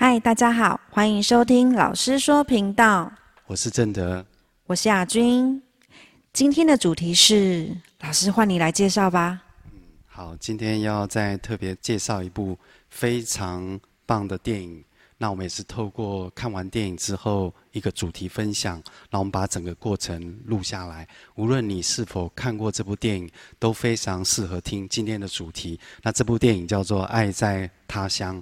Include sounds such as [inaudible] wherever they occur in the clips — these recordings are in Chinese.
嗨，大家好，欢迎收听老师说频道。我是正德，我是亚军。今天的主题是，老师换你来介绍吧。嗯，好，今天要再特别介绍一部非常棒的电影。那我们也是透过看完电影之后一个主题分享，那我们把整个过程录下来。无论你是否看过这部电影，都非常适合听今天的主题。那这部电影叫做《爱在他乡》，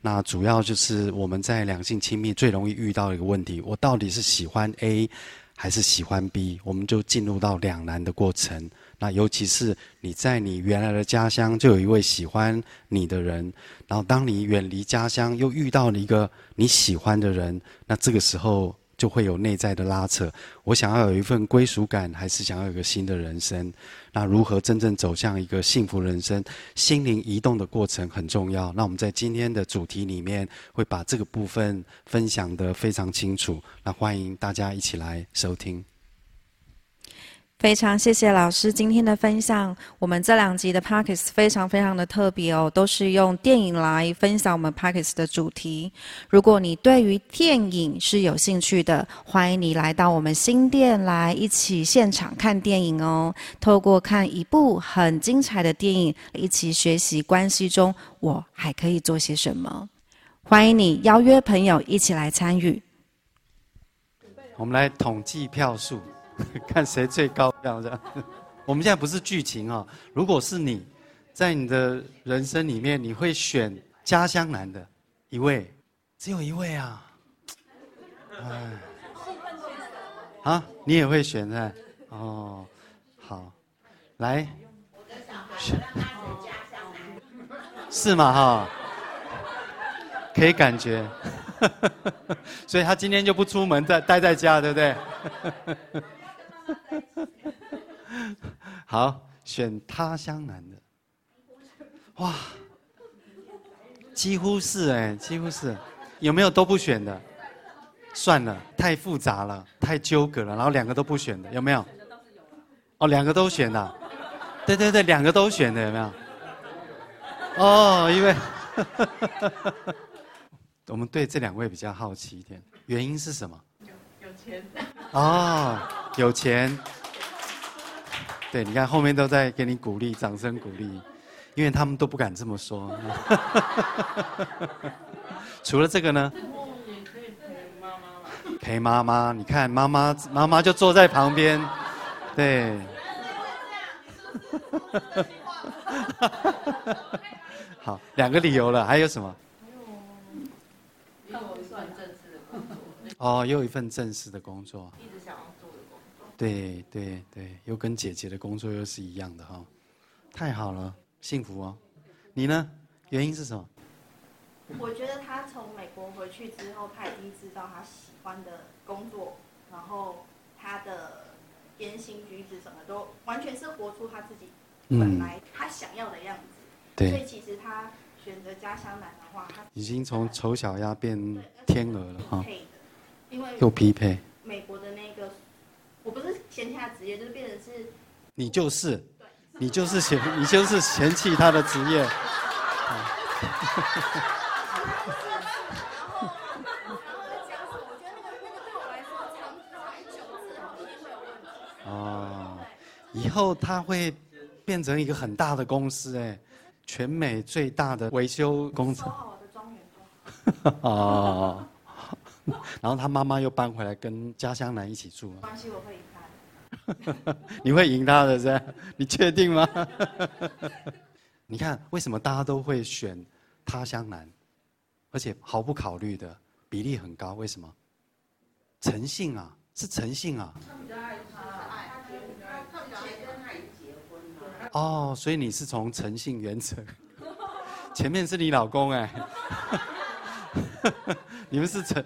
那主要就是我们在两性亲密最容易遇到的一个问题：我到底是喜欢 A 还是喜欢 B？我们就进入到两难的过程。那尤其是你在你原来的家乡就有一位喜欢你的人，然后当你远离家乡又遇到了一个你喜欢的人，那这个时候就会有内在的拉扯。我想要有一份归属感，还是想要有个新的人生？那如何真正走向一个幸福人生？心灵移动的过程很重要。那我们在今天的主题里面会把这个部分分享得非常清楚。那欢迎大家一起来收听。非常谢谢老师今天的分享。我们这两集的 Podcast 非常非常的特别哦，都是用电影来分享我们 Podcast 的主题。如果你对于电影是有兴趣的，欢迎你来到我们新店来一起现场看电影哦。透过看一部很精彩的电影，一起学习关系中我还可以做些什么。欢迎你邀约朋友一起来参与。我们来统计票数。[laughs] 看谁最高这样子。[laughs] 我们现在不是剧情啊。如果是你，在你的人生里面，你会选家乡男的一位，只有一位啊。啊，你也会选的哦。好，来，是吗？哈，可以感觉，[laughs] 所以他今天就不出门，在待在家，对不对？[laughs] 好，选他乡男的，哇，几乎是哎，几乎是，有没有都不选的？算了，太复杂了，太纠葛了，然后两个都不选的，有没有？哦，两个都选的，对对对，两个都选的，有没有？哦，因为，[laughs] 我们对这两位比较好奇一点，原因是什么？有有钱。哦，有钱。对，你看后面都在给你鼓励，掌声鼓励，因为他们都不敢这么说。[laughs] 除了这个呢？陪妈妈，你看妈妈，妈妈就坐在旁边，对。[laughs] 好，两个理由了，还有什么？又有一份正式的工作。哦，又一份正式的工作。对对对，又跟姐姐的工作又是一样的哈，太好了，幸福哦。你呢？原因是什么？我觉得他从美国回去之后，他已经知道他喜欢的工作，然后他的言行举止什么都完全是活出他自己本来他想要的样子。嗯、对。所以其实他选择家乡男的话，他已经从丑小鸭变天鹅了哈。因为又匹配。美国的那个。我不是嫌弃他职业，就是变成是，你就是，你就是嫌你就是嫌弃他的职业。[laughs] 哦，以后他会变成一个很大的公司哎，全美最大的维修工程。[laughs] 哦。[laughs] 然后他妈妈又搬回来跟家乡男一起住。关系我会赢他。[laughs] 你会赢他的，是？你确定吗？[laughs] 你看为什么大家都会选他乡男，而且毫不考虑的比例很高？为什么？诚信啊，是诚信啊。他比较爱他，他，比较跟他已结婚了。哦，所以你是从诚信原则，前面是你老公哎。[laughs] 你们是诚，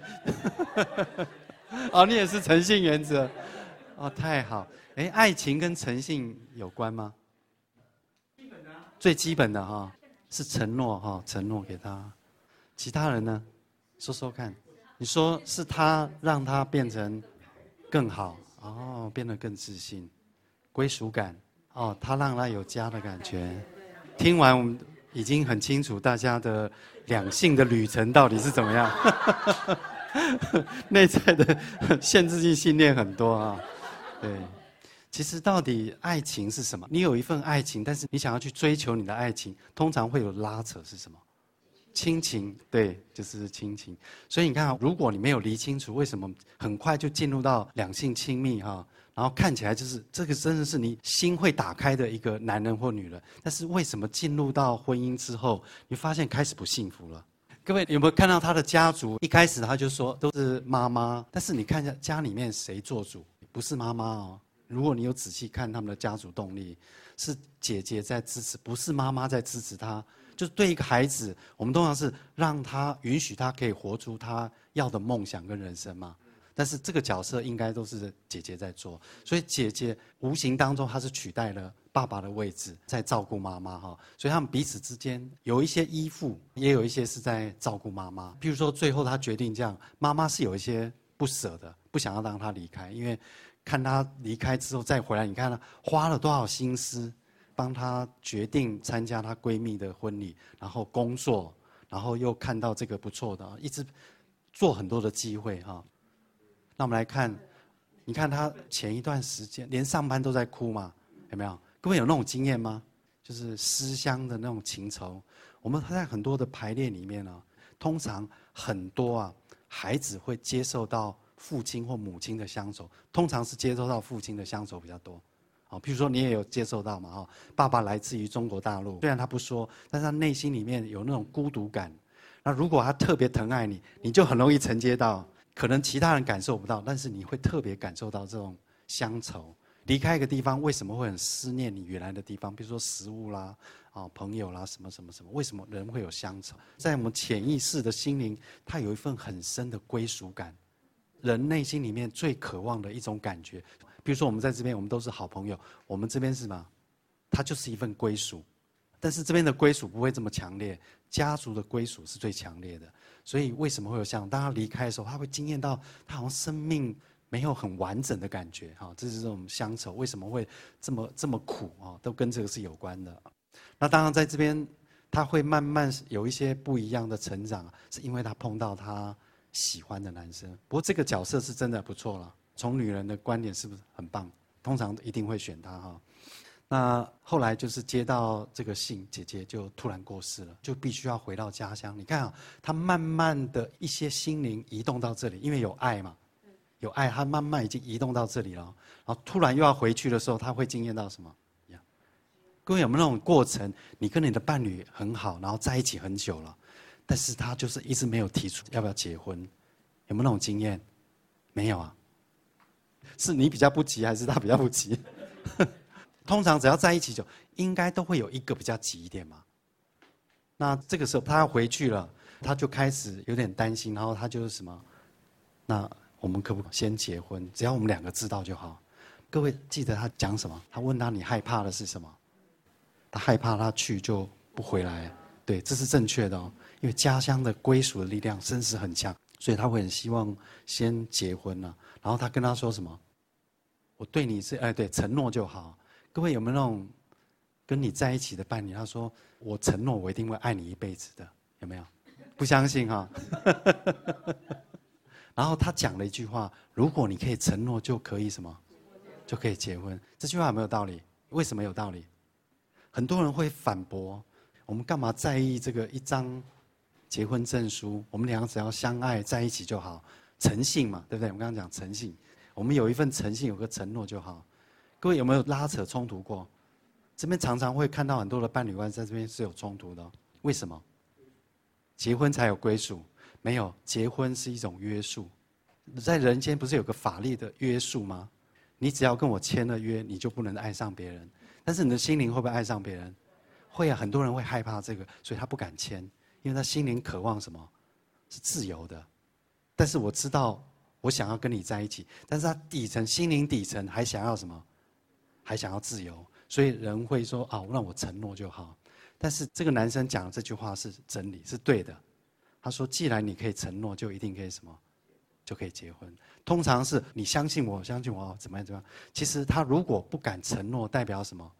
[laughs] 哦，你也是诚信原则，哦，太好，哎，爱情跟诚信有关吗？最基本的哈，是承诺哈，承诺给他，其他人呢？说说看，你说是他让他变成更好，哦，变得更自信，归属感，哦，他让他有家的感觉。听完我们已经很清楚大家的两性的旅程到底是怎么样。[laughs] 内在的限制性信念很多啊，对。其实到底爱情是什么？你有一份爱情，但是你想要去追求你的爱情，通常会有拉扯是什么？亲情，对，就是亲情。所以你看，如果你没有理清楚，为什么很快就进入到两性亲密哈？然后看起来就是这个真的是你心会打开的一个男人或女人，但是为什么进入到婚姻之后，你发现开始不幸福了？各位有没有看到他的家族？一开始他就说都是妈妈，但是你看一下家里面谁做主？不是妈妈哦。如果你有仔细看他们的家族动力，是姐姐在支持，不是妈妈在支持他。就是对一个孩子，我们通常是让他允许他可以活出他要的梦想跟人生嘛。但是这个角色应该都是姐姐在做，所以姐姐无形当中她是取代了爸爸的位置，在照顾妈妈哈。所以他们彼此之间有一些依附，也有一些是在照顾妈妈。譬如说，最后他决定这样，妈妈是有一些不舍的，不想要让他离开，因为。看她离开之后再回来，你看她花了多少心思，帮她决定参加她闺蜜的婚礼，然后工作，然后又看到这个不错的，一直做很多的机会哈。那我们来看，你看他前一段时间连上班都在哭嘛，有没有？各位有那种经验吗？就是思乡的那种情愁。我们在很多的排列里面呢，通常很多啊孩子会接受到。父亲或母亲的乡愁，通常是接受到父亲的乡愁比较多，好，譬如说你也有接受到嘛，哈，爸爸来自于中国大陆，虽然他不说，但是他内心里面有那种孤独感。那如果他特别疼爱你，你就很容易承接到，可能其他人感受不到，但是你会特别感受到这种乡愁。离开一个地方，为什么会很思念你原来的地方？比如说食物啦，啊，朋友啦，什么什么什么？为什么人会有乡愁？在我们潜意识的心灵，它有一份很深的归属感。人内心里面最渴望的一种感觉，比如说我们在这边，我们都是好朋友，我们这边是什么？它就是一份归属，但是这边的归属不会这么强烈，家族的归属是最强烈的。所以为什么会有像当他离开的时候，他会惊艳到他好像生命没有很完整的感觉，哈，这是这种乡愁，为什么会这么这么苦啊？都跟这个是有关的。那当然在这边，他会慢慢有一些不一样的成长，是因为他碰到他。喜欢的男生，不过这个角色是真的不错了。从女人的观点是不是很棒？通常一定会选他哈。那后来就是接到这个信，姐姐就突然过世了，就必须要回到家乡。你看啊，他慢慢的一些心灵移动到这里，因为有爱嘛，有爱，他慢慢已经移动到这里了。然后突然又要回去的时候，他会惊艳到什么？各位有没有那种过程？你跟你的伴侣很好，然后在一起很久了。但是他就是一直没有提出要不要结婚，有没有那种经验？没有啊，是你比较不急，还是他比较不急？通常只要在一起久，应该都会有一个比较急一点嘛。那这个时候他要回去了，他就开始有点担心，然后他就是什么？那我们可不可以先结婚？只要我们两个知道就好。各位记得他讲什么？他问他，你害怕的是什么？他害怕他去就不回来。对，这是正确的哦。因为家乡的归属的力量真是很强，所以他会很希望先结婚了。然后他跟他说什么？我对你是哎，对，承诺就好。各位有没有那种跟你在一起的伴侣？他说我承诺我一定会爱你一辈子的，有没有？[laughs] 不相信哈？然后他讲了一句话：如果你可以承诺，就可以什么？就可以结婚。这句话有没有道理？为什么有道理？很多人会反驳：我们干嘛在意这个一张？结婚证书，我们两个只要相爱在一起就好，诚信嘛，对不对？我们刚刚讲诚信，我们有一份诚信，有个承诺就好。各位有没有拉扯冲突过？这边常常会看到很多的伴侣关系在这边是有冲突的，为什么？结婚才有归属，没有结婚是一种约束，在人间不是有个法律的约束吗？你只要跟我签了约，你就不能爱上别人。但是你的心灵会不会爱上别人？会啊，很多人会害怕这个，所以他不敢签。因为他心灵渴望什么？是自由的。但是我知道，我想要跟你在一起。但是他底层心灵底层还想要什么？还想要自由。所以人会说：“啊，让我承诺就好。”但是这个男生讲的这句话是真理，是对的。他说：“既然你可以承诺，就一定可以什么？就可以结婚。通常是你相信我，相信我，怎么样怎么样？其实他如果不敢承诺，代表什么？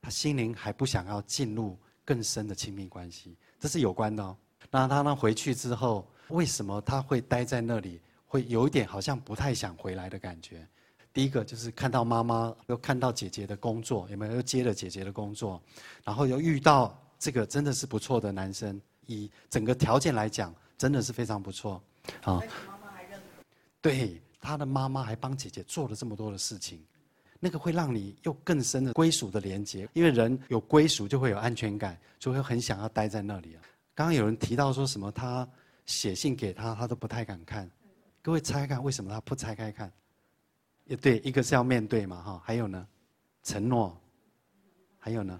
他心灵还不想要进入。”更深的亲密关系，这是有关的哦。那他呢回去之后，为什么他会待在那里？会有一点好像不太想回来的感觉。第一个就是看到妈妈，又看到姐姐的工作，有没有？又接了姐姐的工作，然后又遇到这个真的是不错的男生，以整个条件来讲，真的是非常不错。好，对，他的妈妈还帮姐姐做了这么多的事情，那个会让你有更深的归属的连接，因为人有归属就会有安全感，就会很想要待在那里啊。刚刚有人提到说什么，他写信给他，他都不太敢看。各位猜看，为什么他不拆开看？也对，一个是要面对嘛，哈，还有呢，承诺，还有呢，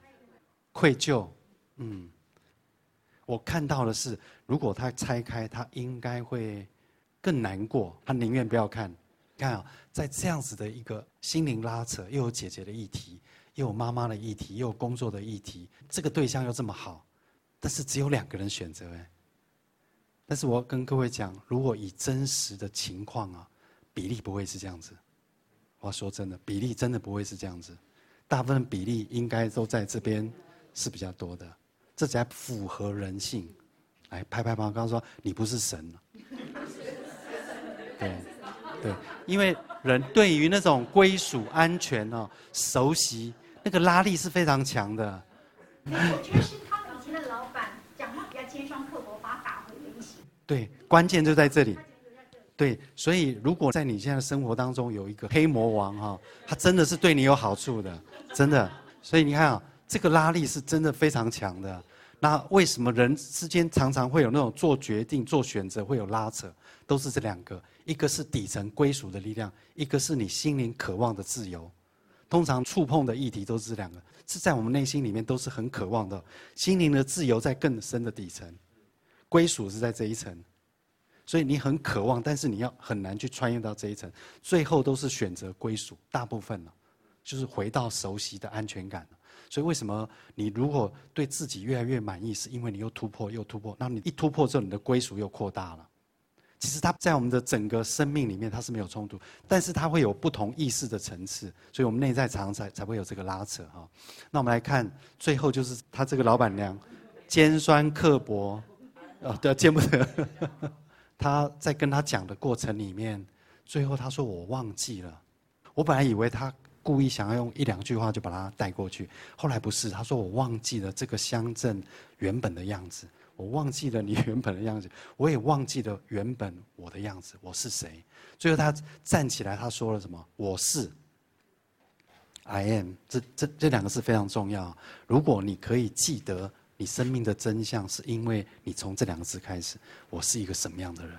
愧疚，嗯，我看到的是，如果他拆开，他应该会更难过，他宁愿不要看。看啊，在这样子的一个心灵拉扯，又有姐姐的议题，又有妈妈的议题，又有工作的议题，这个对象又这么好。但是只有两个人选择哎，但是我要跟各位讲，如果以真实的情况啊，比例不会是这样子。我要说真的，比例真的不会是这样子，大部分比例应该都在这边是比较多的，这才符合人性。来拍拍旁，刚刚说你不是神了，对对，因为人对于那种归属、安全哦、熟悉，那个拉力是非常强的。对，关键就在这里。对，所以如果在你现在的生活当中有一个黑魔王哈，他真的是对你有好处的，真的。所以你看啊，这个拉力是真的非常强的。那为什么人之间常常会有那种做决定、做选择会有拉扯？都是这两个，一个是底层归属的力量，一个是你心灵渴望的自由。通常触碰的议题都是这两个，是在我们内心里面都是很渴望的。心灵的自由在更深的底层。归属是在这一层，所以你很渴望，但是你要很难去穿越到这一层，最后都是选择归属，大部分了，就是回到熟悉的安全感。所以为什么你如果对自己越来越满意，是因为你又突破又突破，那你一突破之后，你的归属又扩大了。其实它在我们的整个生命里面，它是没有冲突，但是它会有不同意识的层次，所以我们内在常常才才会有这个拉扯哈。那我们来看最后就是他这个老板娘，尖酸刻薄。哦，对，见不得。[laughs] 他在跟他讲的过程里面，最后他说：“我忘记了。”我本来以为他故意想要用一两句话就把他带过去，后来不是，他说：“我忘记了这个乡镇原本的样子，我忘记了你原本的样子，我也忘记了原本我的样子，我是谁？”最后他站起来，他说了什么？“我是 I am。”这这这两个字非常重要。如果你可以记得。你生命的真相是因为你从这两个字开始，我是一个什么样的人？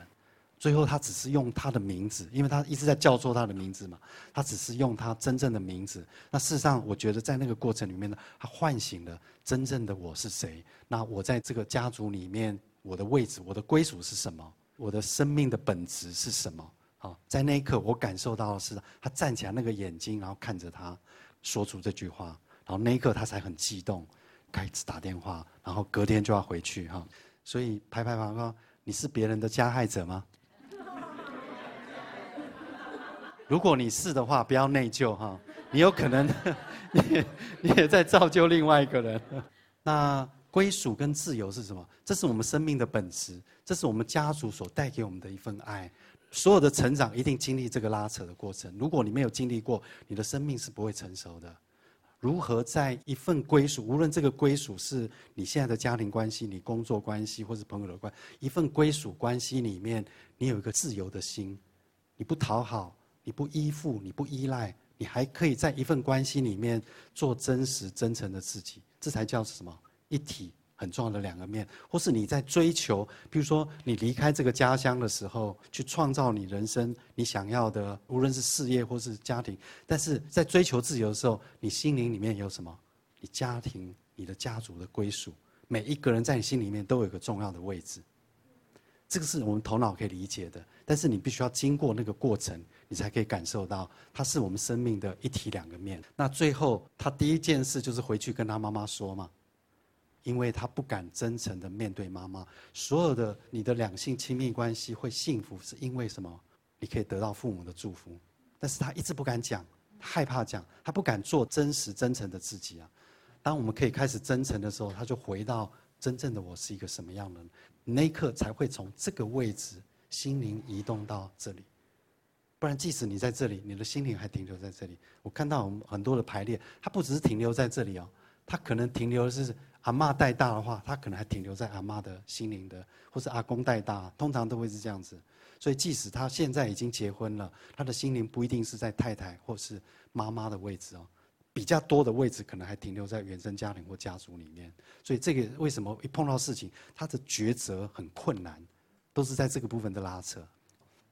最后他只是用他的名字，因为他一直在叫做他的名字嘛，他只是用他真正的名字。那事实上，我觉得在那个过程里面呢，他唤醒了真正的我是谁？那我在这个家族里面，我的位置、我的归属是什么？我的生命的本质是什么？好，在那一刻，我感受到的是他站起来那个眼睛，然后看着他，说出这句话，然后那一刻他才很激动。开始打电话，然后隔天就要回去哈，所以拍拍旁说：“你是别人的加害者吗？” [laughs] 如果你是的话，不要内疚哈，你有可能 [laughs] 你也你也在造就另外一个人。[laughs] 那归属跟自由是什么？这是我们生命的本质，这是我们家族所带给我们的一份爱。所有的成长一定经历这个拉扯的过程，如果你没有经历过，你的生命是不会成熟的。如何在一份归属，无论这个归属是你现在的家庭关系、你工作关系，或是朋友的关系，一份归属关系里面，你有一个自由的心，你不讨好，你不依附，你不依赖，你还可以在一份关系里面做真实、真诚的自己，这才叫什么？一体。很重要的两个面，或是你在追求，比如说你离开这个家乡的时候，去创造你人生你想要的，无论是事业或是家庭。但是在追求自由的时候，你心灵里面有什么？你家庭、你的家族的归属，每一个人在你心里面都有一个重要的位置。这个是我们头脑可以理解的，但是你必须要经过那个过程，你才可以感受到，它是我们生命的一体两个面。那最后，他第一件事就是回去跟他妈妈说嘛。因为他不敢真诚的面对妈妈，所有的你的两性亲密关系会幸福，是因为什么？你可以得到父母的祝福，但是他一直不敢讲，害怕讲，他不敢做真实真诚的自己啊。当我们可以开始真诚的时候，他就回到真正的我是一个什么样的人，那一刻才会从这个位置心灵移动到这里。不然，即使你在这里，你的心灵还停留在这里。我看到我们很多的排列，它不只是停留在这里哦，它可能停留的是阿嬷带大的话，他可能还停留在阿嬷的心灵的，或是阿公带大，通常都会是这样子。所以，即使他现在已经结婚了，他的心灵不一定是在太太或是妈妈的位置哦，比较多的位置可能还停留在原生家庭或家族里面。所以，这个为什么一碰到事情，他的抉择很困难，都是在这个部分的拉扯。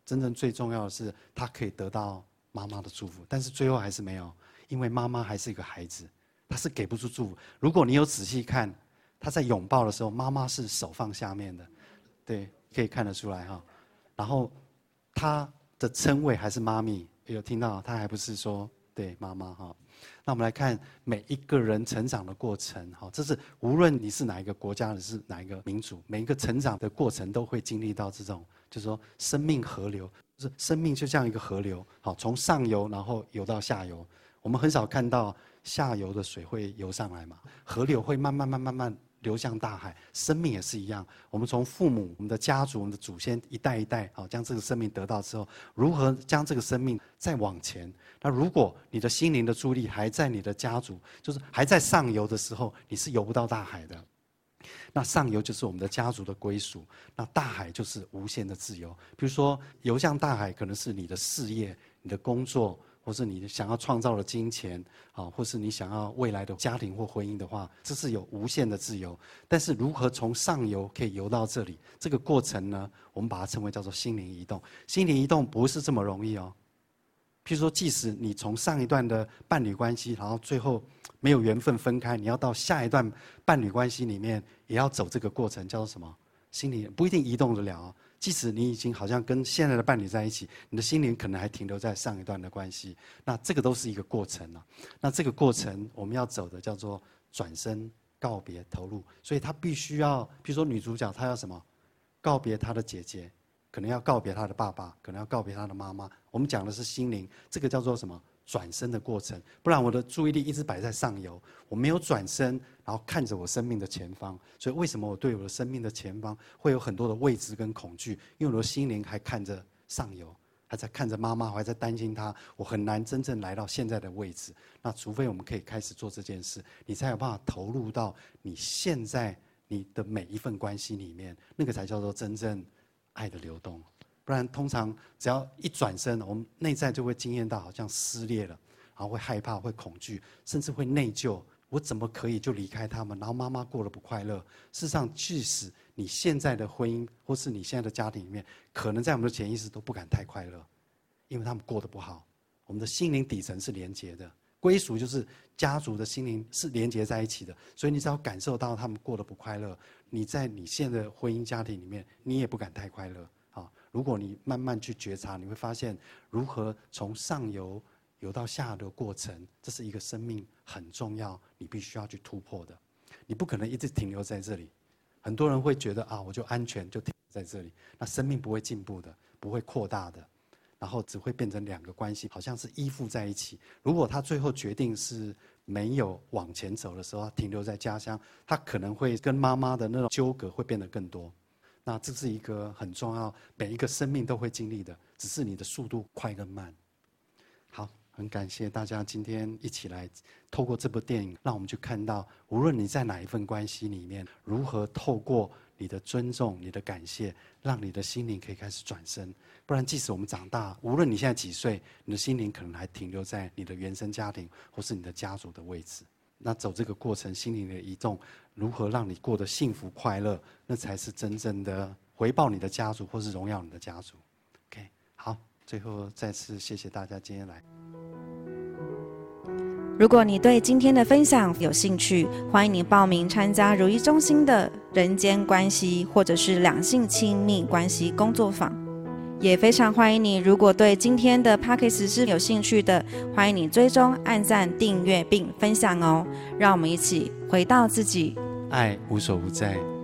真正最重要的是，他可以得到妈妈的祝福，但是最后还是没有，因为妈妈还是一个孩子，他是给不出祝福。如果你有仔细看，他在拥抱的时候，妈妈是手放下面的，对，可以看得出来哈。然后他的称谓还是妈咪，有听到？他还不是说对妈妈哈。那我们来看每一个人成长的过程哈，这是无论你是哪一个国家，还是哪一个民族，每一个成长的过程都会经历到这种。就是说，生命河流，就是生命就像一个河流，好，从上游然后游到下游。我们很少看到下游的水会游上来嘛，[laughs] 河流会慢慢慢慢慢流向大海。生命也是一样，我们从父母、我们的家族、我们的祖先一代一代，好，将这个生命得到之后，如何将这个生命再往前？那如果你的心灵的助力还在你的家族，就是还在上游的时候，你是游不到大海的。那上游就是我们的家族的归属，那大海就是无限的自由。比如说，游向大海可能是你的事业、你的工作，或是你想要创造的金钱，啊，或是你想要未来的家庭或婚姻的话，这是有无限的自由。但是如何从上游可以游到这里，这个过程呢？我们把它称为叫做心灵移动。心灵移动不是这么容易哦。譬如说，即使你从上一段的伴侣关系，然后最后没有缘分分开，你要到下一段伴侣关系里面，也要走这个过程，叫做什么？心灵不一定移动得了。即使你已经好像跟现在的伴侣在一起，你的心灵可能还停留在上一段的关系。那这个都是一个过程啊。那这个过程我们要走的叫做转身、告别、投入。所以他必须要，比如说女主角她要什么？告别她的姐姐。可能要告别她的爸爸，可能要告别她的妈妈。我们讲的是心灵，这个叫做什么？转身的过程。不然我的注意力一直摆在上游，我没有转身，然后看着我生命的前方。所以为什么我对我的生命的前方会有很多的未知跟恐惧？因为我的心灵还看着上游，还在看着妈妈，还在担心她，我很难真正来到现在的位置。那除非我们可以开始做这件事，你才有办法投入到你现在你的每一份关系里面，那个才叫做真正。爱的流动，不然通常只要一转身，我们内在就会经验到好像撕裂了，然后会害怕、会恐惧，甚至会内疚。我怎么可以就离开他们？然后妈妈过得不快乐。事实上，即使你现在的婚姻或是你现在的家庭里面，可能在我们的潜意识都不敢太快乐，因为他们过得不好。我们的心灵底层是连接的，归属就是家族的心灵是连接在一起的，所以你只要感受到他们过得不快乐。你在你现在的婚姻家庭里面，你也不敢太快乐！如果你慢慢去觉察，你会发现如何从上游游到下游的过程，这是一个生命很重要，你必须要去突破的。你不可能一直停留在这里。很多人会觉得啊，我就安全就停在这里，那生命不会进步的，不会扩大的，然后只会变成两个关系，好像是依附在一起。如果他最后决定是。没有往前走的时候，停留在家乡，他可能会跟妈妈的那种纠葛会变得更多。那这是一个很重要，每一个生命都会经历的，只是你的速度快跟慢。好，很感谢大家今天一起来透过这部电影，让我们去看到，无论你在哪一份关系里面，如何透过。你的尊重，你的感谢，让你的心灵可以开始转身。不然，即使我们长大，无论你现在几岁，你的心灵可能还停留在你的原生家庭或是你的家族的位置。那走这个过程，心灵的移动，如何让你过得幸福快乐，那才是真正的回报你的家族，或是荣耀你的家族。OK，好，最后再次谢谢大家今天来。如果你对今天的分享有兴趣，欢迎你报名参加如意中心的人间关系或者是两性亲密关系工作坊。也非常欢迎你，如果对今天的 Podcast 是有兴趣的，欢迎你追踪、按赞、订阅并分享哦。让我们一起回到自己，爱无所不在。